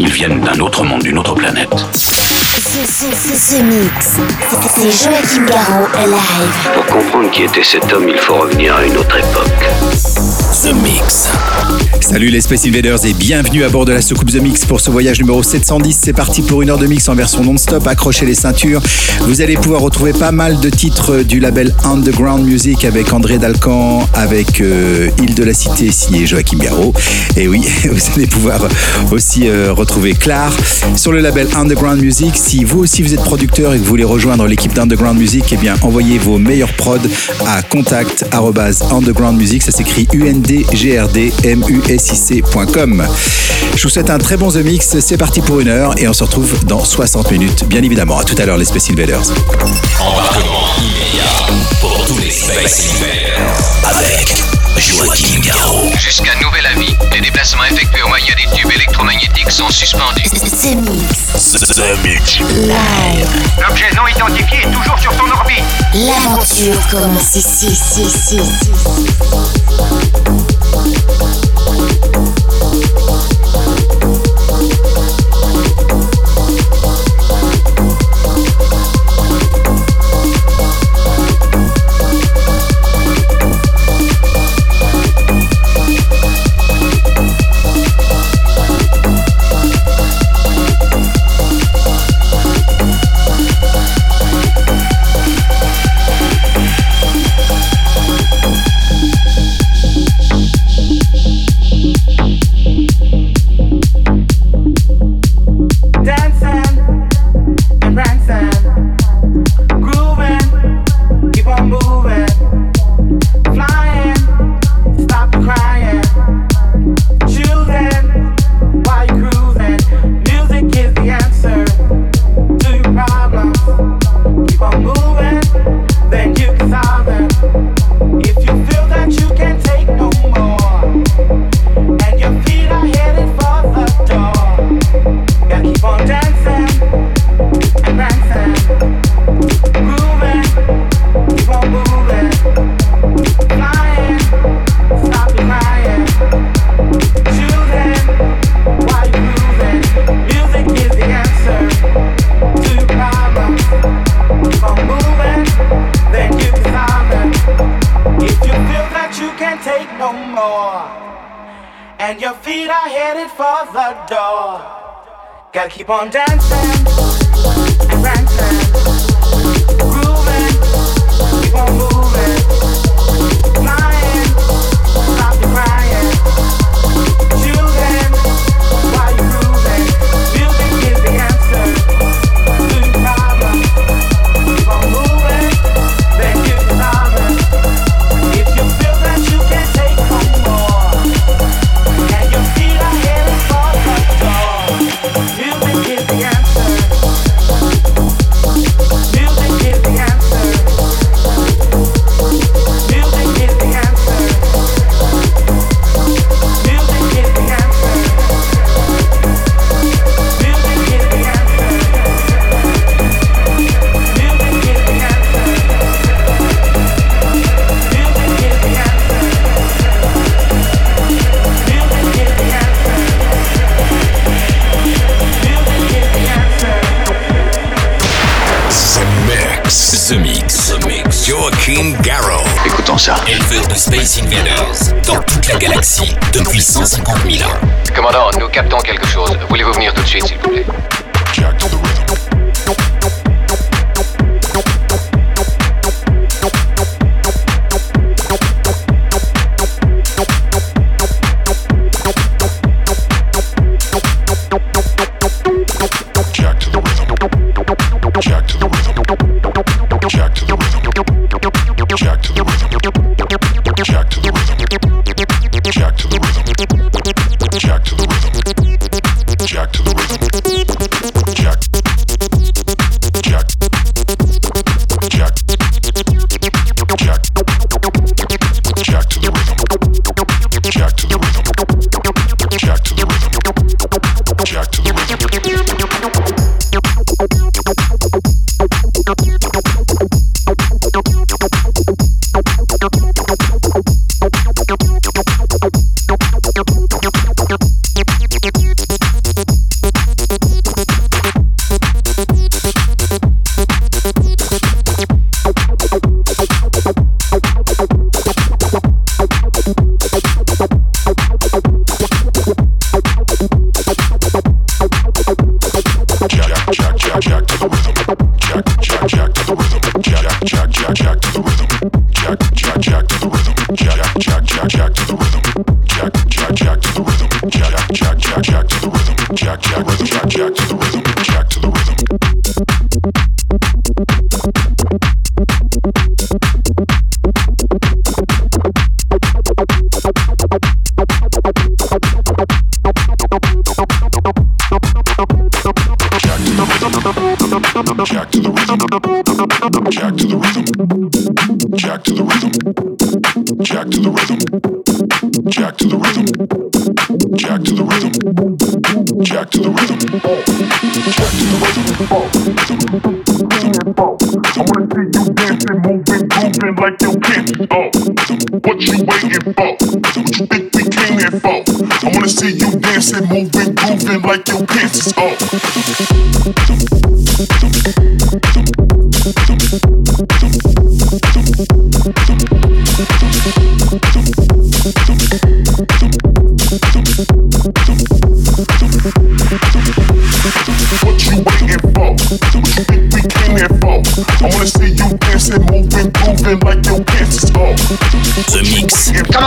Ils viennent d'un autre monde, d'une autre planète. The Mix. C'est Joachim Garraud live. Pour comprendre qui était cet homme, il faut revenir à une autre époque. The Mix. Salut les Space Invaders et bienvenue à bord de la soucoupe The Mix pour ce voyage numéro 710. C'est parti pour une heure de mix en version non-stop. Accrochez les ceintures. Vous allez pouvoir retrouver pas mal de titres du label Underground Music avec André Dalcan, avec euh, de la Cité signé Joachim Garraud. Et oui, vous allez pouvoir aussi euh, retrouver Clar sur le label Underground Music. Si vous aussi vous êtes producteur et que vous voulez rejoindre l'équipe d'Underground Music, eh bien envoyez vos meilleurs prods à contact underground music. Ça s'écrit U N D G R D M U S SIC.com. Je vous souhaite un très bon The Mix. C'est parti pour une heure et on se retrouve dans 60 minutes, bien évidemment. À tout à l'heure, les Space Invaders. Les Space Invaders avec Joachim Garraud. Jusqu'à nouvel avis, les déplacements effectués au moyen des tubes électromagnétiques sont suspendus. The Mix. The Mix. Live. L'objet non identifié est toujours sur son orbite. L'aventure commence ici, ici, ici, Track to the rhythm. Track to the rhythm. Rhythm. I wanna see you dancing, moving, grooving like you can. Oh, what you waiting for? What you think we came here for? I wanna see you dancing, moving, grooving like you can. Oh.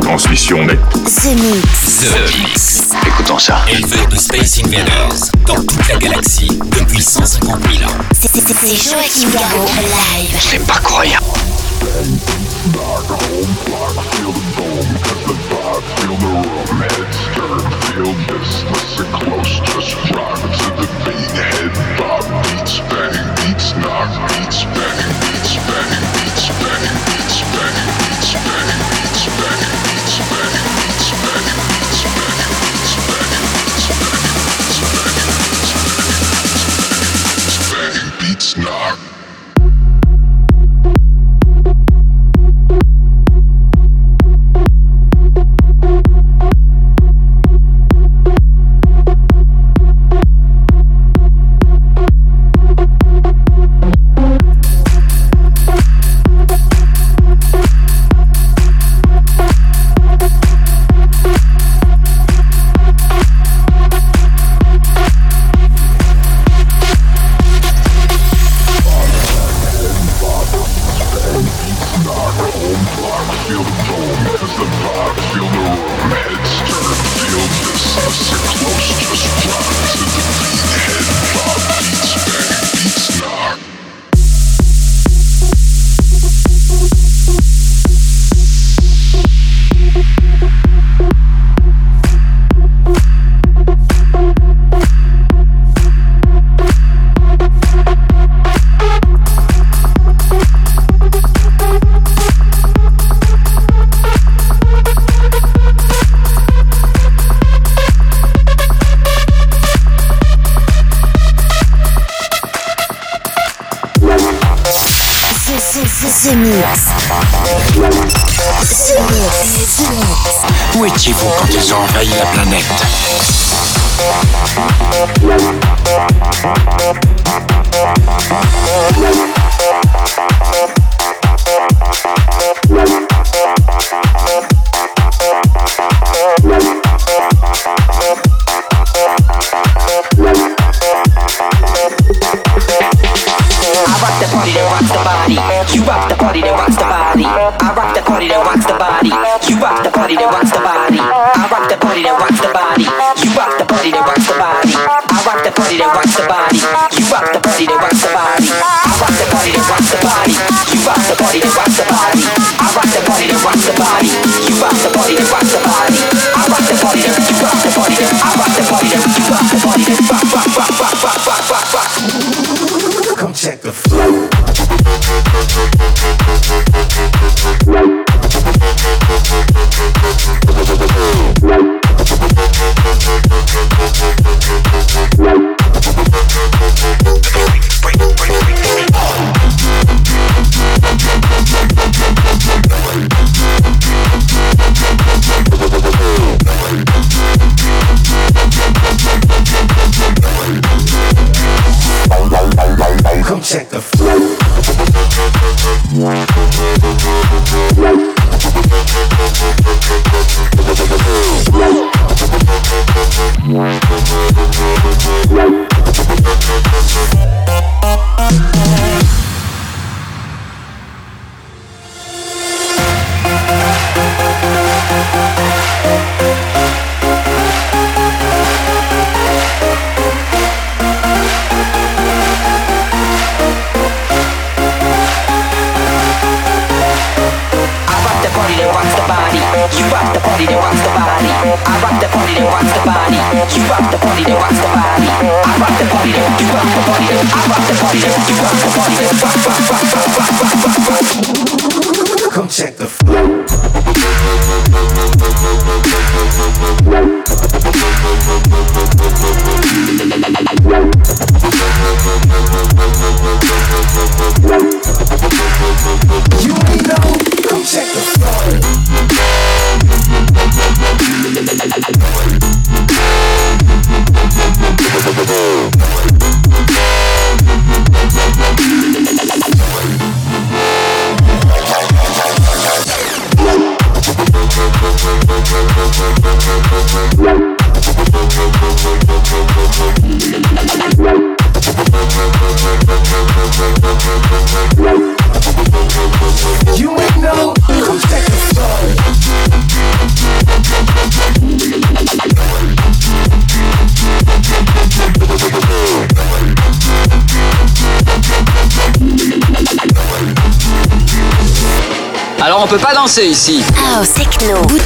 Transmission nette. The Mix. The Mix. Écoutons ça. Éleveur de Space Invaders dans toute la galaxie depuis 150 000 ans. C'est Joachim Garraud live. C'est pas croyable. Feel this, listen close, just rock to the beat. Head bob, beats, bang, beats, knock, beats, bang, Knock.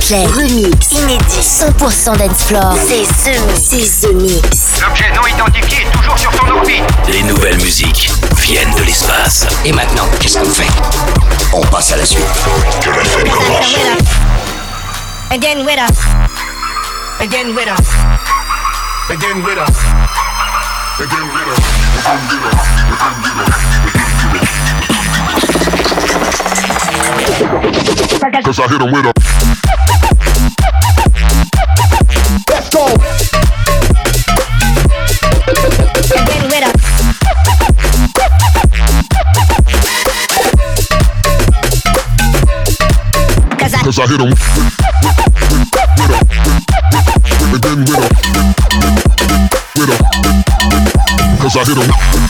Replay, remix, inédit, 100% dancefloor. C'est ce. C'est ce mix. L'objet non identifié est toujours sur son orbite. Les nouvelles musiques viennent de l'espace. Et maintenant, qu'est-ce qu'on fait? On passe à la suite. Again. Again. Again. Again Cause I hit him with a. Let's go. cause I hit him. With a, cause I hit him.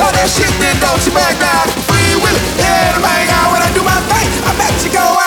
All that shit that don't you back down. Free will, yeah, to bang out when I do my thing. I'm Mexico.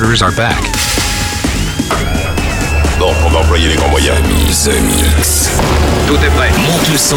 Raiders are back. On va employer les grands moyens. Mix. Tout est prêt. Monte le son.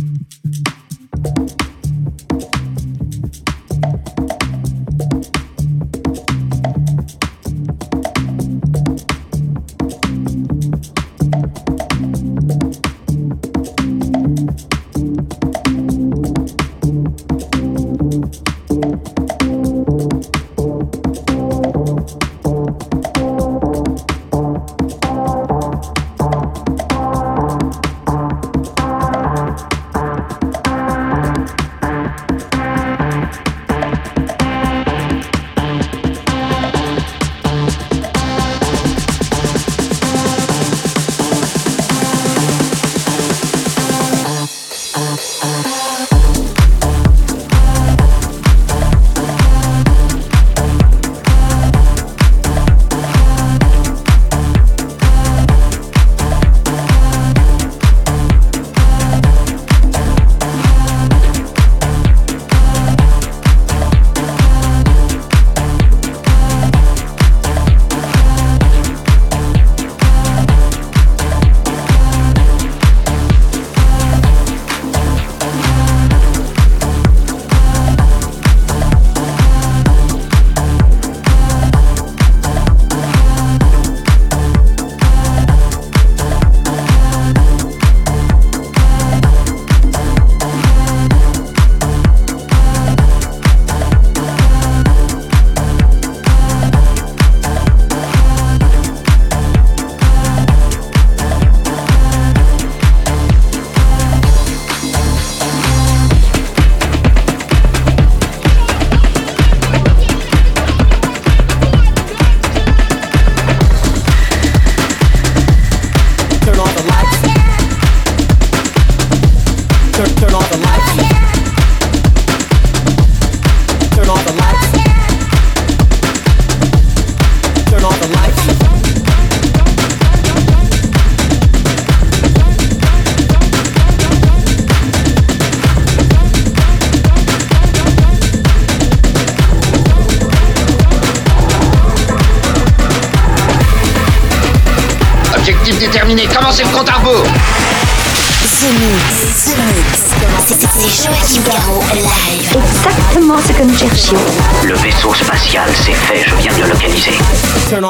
Mm-hmm.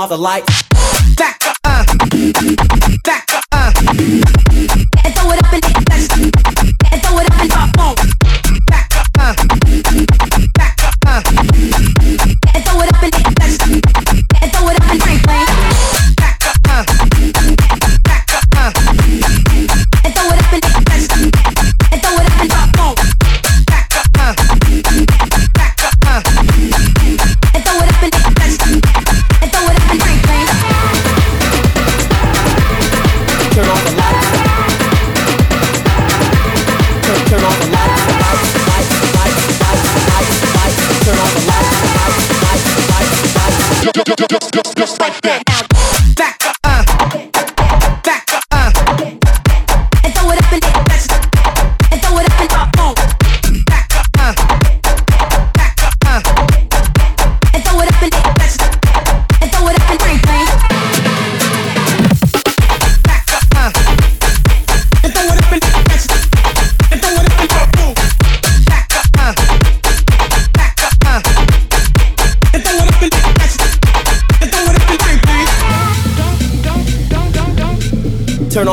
off the lights. just like that.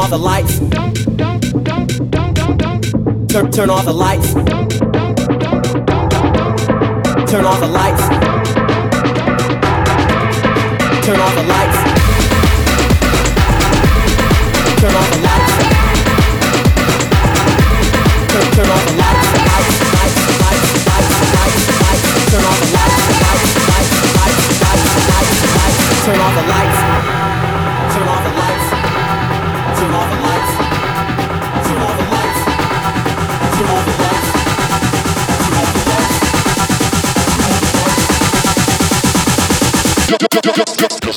off the lights. Turn, turn off the lights. Turn off the lights. Turn off the lights.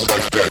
just like that.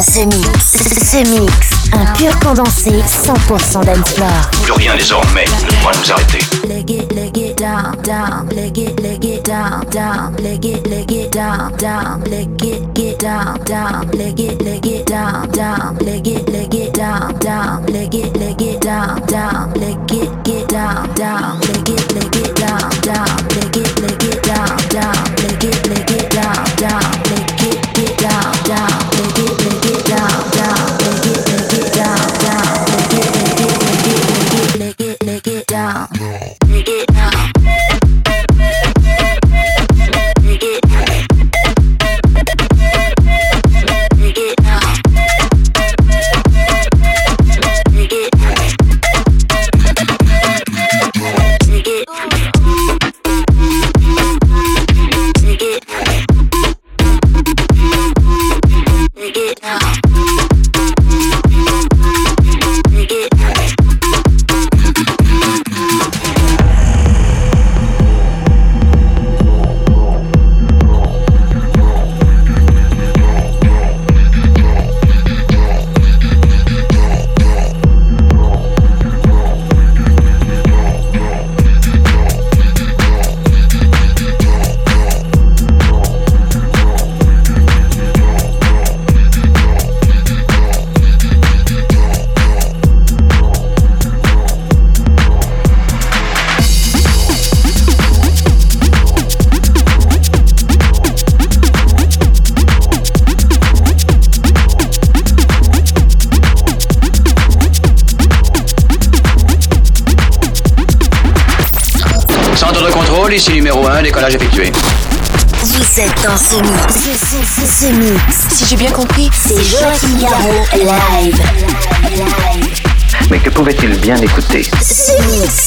Dans ce mix. Ce mix. Un pur condensé 100% d'Ensplore. Plus rien désormais ne pourra nous arrêter. leg it, leg it down, down, leg it, leg it down, down, leg it, leg it down, down, leg it, get down, down, leg it, leg it down, down, leg it, leg it down, down, leg it, leg it down, down, leg it, get down, down, Mix. Mix. Si j'ai bien compris, c'est Joachim Garraud live. Live. Mais que pouvait-il bien écouter? Mix.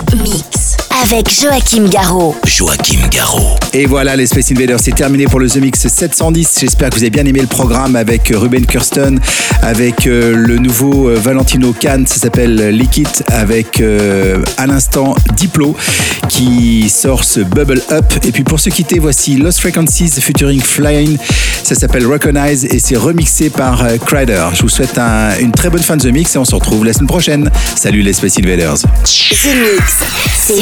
avec Joachim Garraud. Joachim Garraud. Et voilà, les Space Invaders, c'est terminé pour le The Mix 710. J'espère que vous avez bien aimé le programme avec euh, Ruben Kirsten, avec euh, le nouveau euh, Valentino Khan, ça s'appelle Liquid, avec euh, à l'instant Diplo qui sort ce Bubble Up. Et puis pour se quitter, voici Lost Frequencies featuring Flying, ça s'appelle Recognize et c'est remixé par euh, Crider. Je vous souhaite un- une très bonne fin de The Mix et on se retrouve la semaine prochaine. Salut les Space Invaders. The Mix. C'est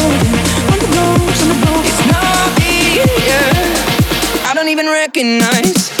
Recognize.